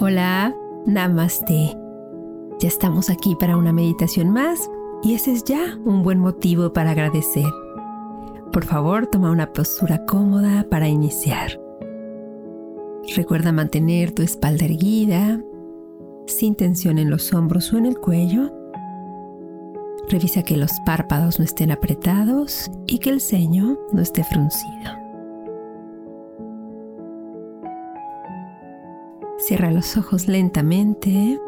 Hola, namaste. Ya estamos aquí para una meditación más y ese es ya un buen motivo para agradecer. Por favor, toma una postura cómoda para iniciar. Recuerda mantener tu espalda erguida, sin tensión en los hombros o en el cuello. Revisa que los párpados no estén apretados y que el ceño no esté fruncido. Cierra los ojos lentamente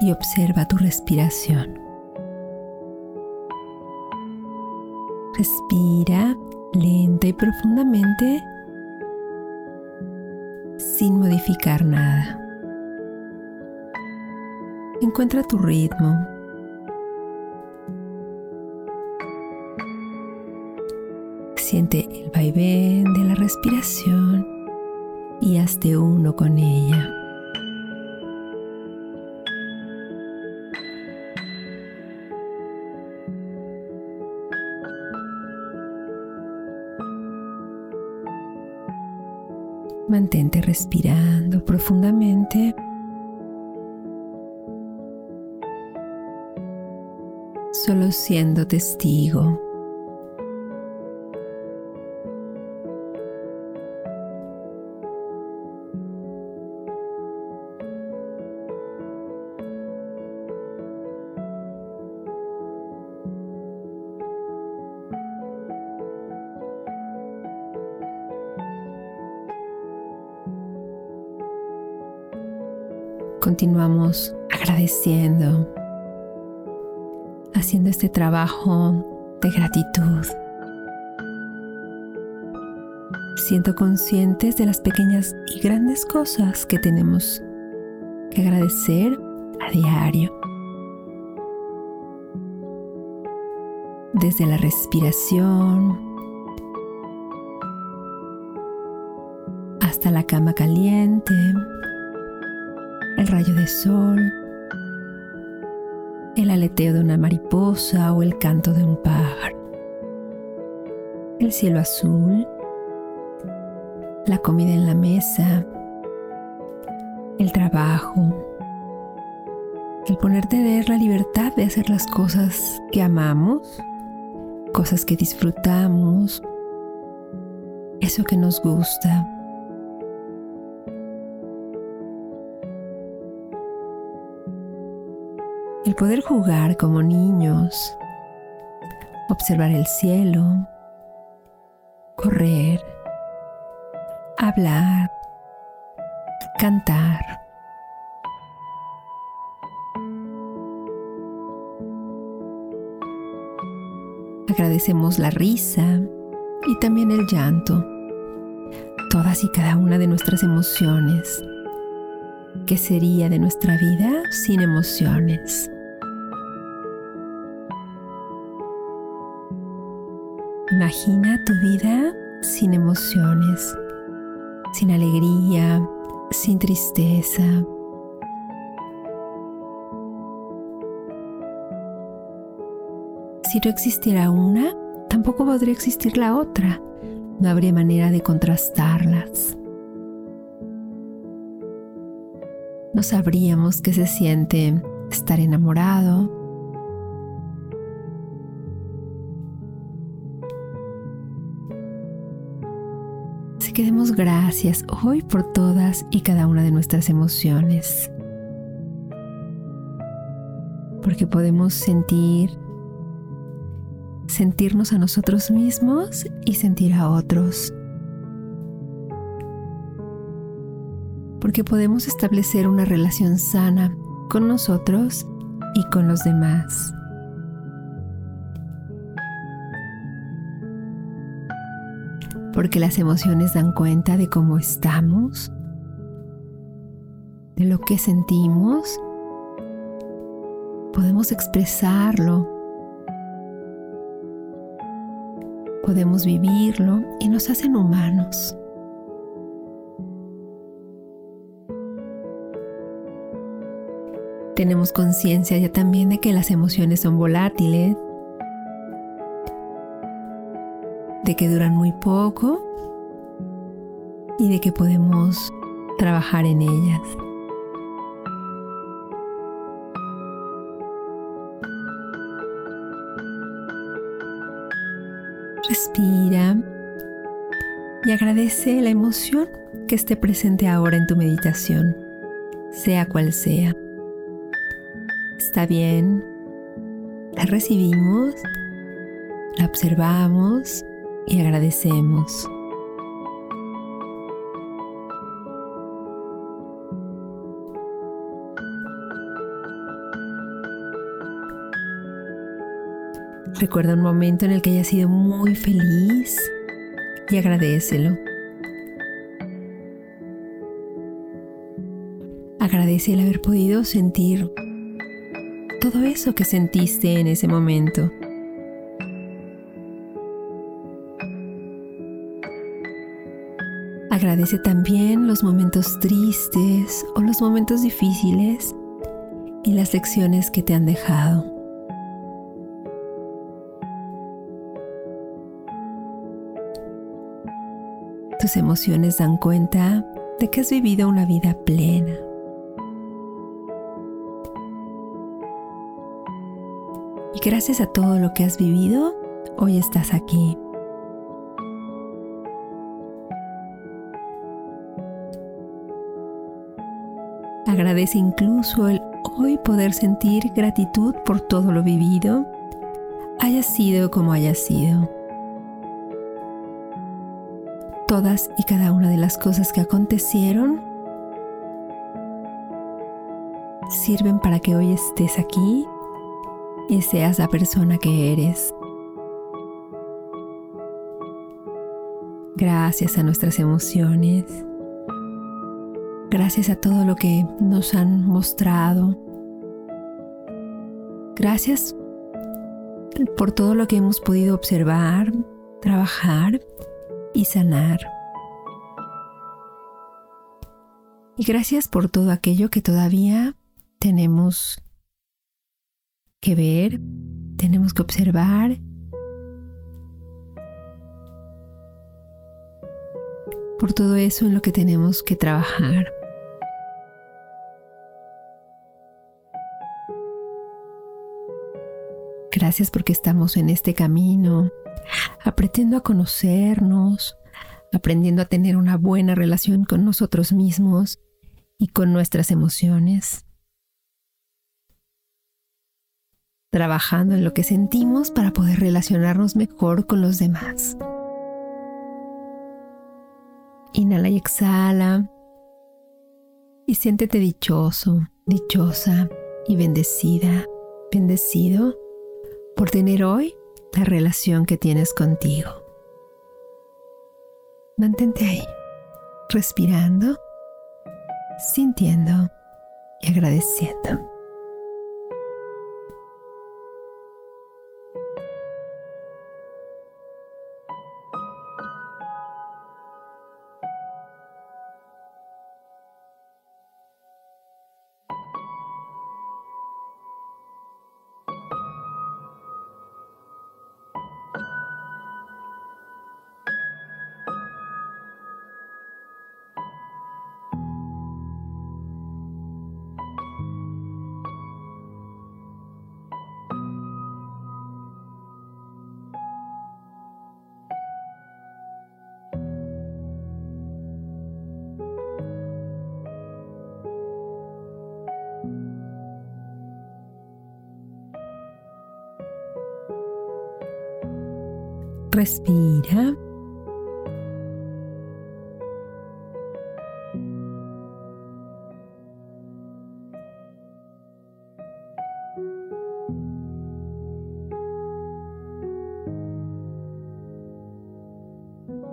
y observa tu respiración. Respira lenta y profundamente sin modificar nada. Encuentra tu ritmo El vaivén de la respiración y hazte uno con ella. Mantente respirando profundamente. Solo siendo testigo continuamos agradeciendo, haciendo este trabajo de gratitud, siendo conscientes de las pequeñas y grandes cosas que tenemos que agradecer a diario. Desde la respiración hasta la cama caliente el rayo de sol, el aleteo de una mariposa o el canto de un pájaro, el cielo azul, la comida en la mesa, el trabajo, el poder tener la libertad de hacer las cosas que amamos, cosas que disfrutamos, eso que nos gusta. Poder jugar como niños, observar el cielo, correr, hablar, cantar. Agradecemos la risa y también el llanto, todas y cada una de nuestras emociones. ¿Qué sería de nuestra vida sin emociones? Imagina tu vida sin emociones, sin alegría, sin tristeza. Si no existiera una, tampoco podría existir la otra. No habría manera de contrastarlas. No sabríamos qué se siente estar enamorado, que demos gracias hoy por todas y cada una de nuestras emociones. Porque podemos sentir, sentirnos a nosotros mismos y sentir a otros. Porque podemos establecer una relación sana con nosotros y con los demás. Porque las emociones dan cuenta de cómo estamos, de lo que sentimos. Podemos expresarlo, podemos vivirlo y nos hacen humanos. Tenemos conciencia ya también de que las emociones son volátiles de que duran muy poco y de que podemos trabajar en ellas. Respira y agradece la emoción que esté presente ahora en tu meditación, sea cual sea. Está bien, la recibimos, la observamos y agradecemos. Recuerda un momento en el que hayas sido muy feliz y agradecelo. Agradece el haber podido sentir todo eso que sentiste en ese momento. Agradece también los momentos tristes o los momentos difíciles y las lecciones que te han dejado. Tus emociones dan cuenta de que has vivido una vida plena. Y gracias a todo lo que has vivido, hoy estás aquí. Agradece incluso el hoy poder sentir gratitud por todo lo vivido, haya sido como haya sido todas y cada una de las cosas que acontecieron sirven para que hoy estés aquí y seas la persona que eres. Gracias a nuestras emociones. Gracias a todo lo que nos han mostrado. Gracias por todo lo que hemos podido observar, trabajar y sanar. Y gracias por todo aquello que todavía tenemos que ver, tenemos que observar. Por todo eso en lo que tenemos que trabajar. Gracias porque estamos en este camino aprendiendo a conocernos, aprendiendo a tener una buena relación con nosotros mismos y con nuestras emociones. Trabajando en lo que sentimos para poder relacionarnos mejor con los demás. Inhala y exhala. Y siéntete dichoso, dichosa y bendecida, bendecido por tener hoy la relación que tienes contigo. Mantente ahí, respirando, sintiendo y agradeciendo. Respira.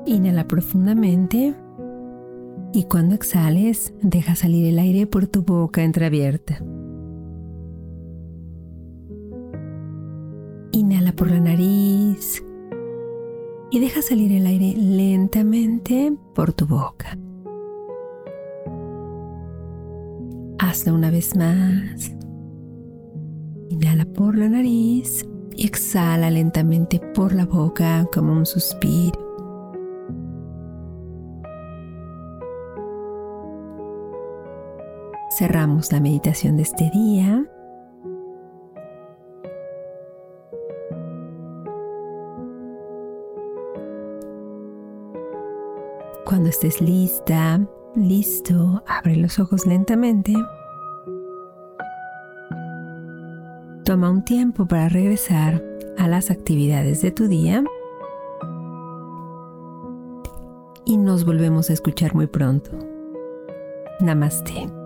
Inhala profundamente y cuando exhales deja salir el aire por tu boca entreabierta. Inhala por la nariz y deja salir el aire lentamente por tu boca. Hazlo una vez más. Inhala por la nariz y exhala lentamente por la boca como un suspiro. Cerramos la meditación de este día Estés lista, listo, abre los ojos lentamente. Toma un tiempo para regresar a las actividades de tu día y nos volvemos a escuchar muy pronto. Namaste.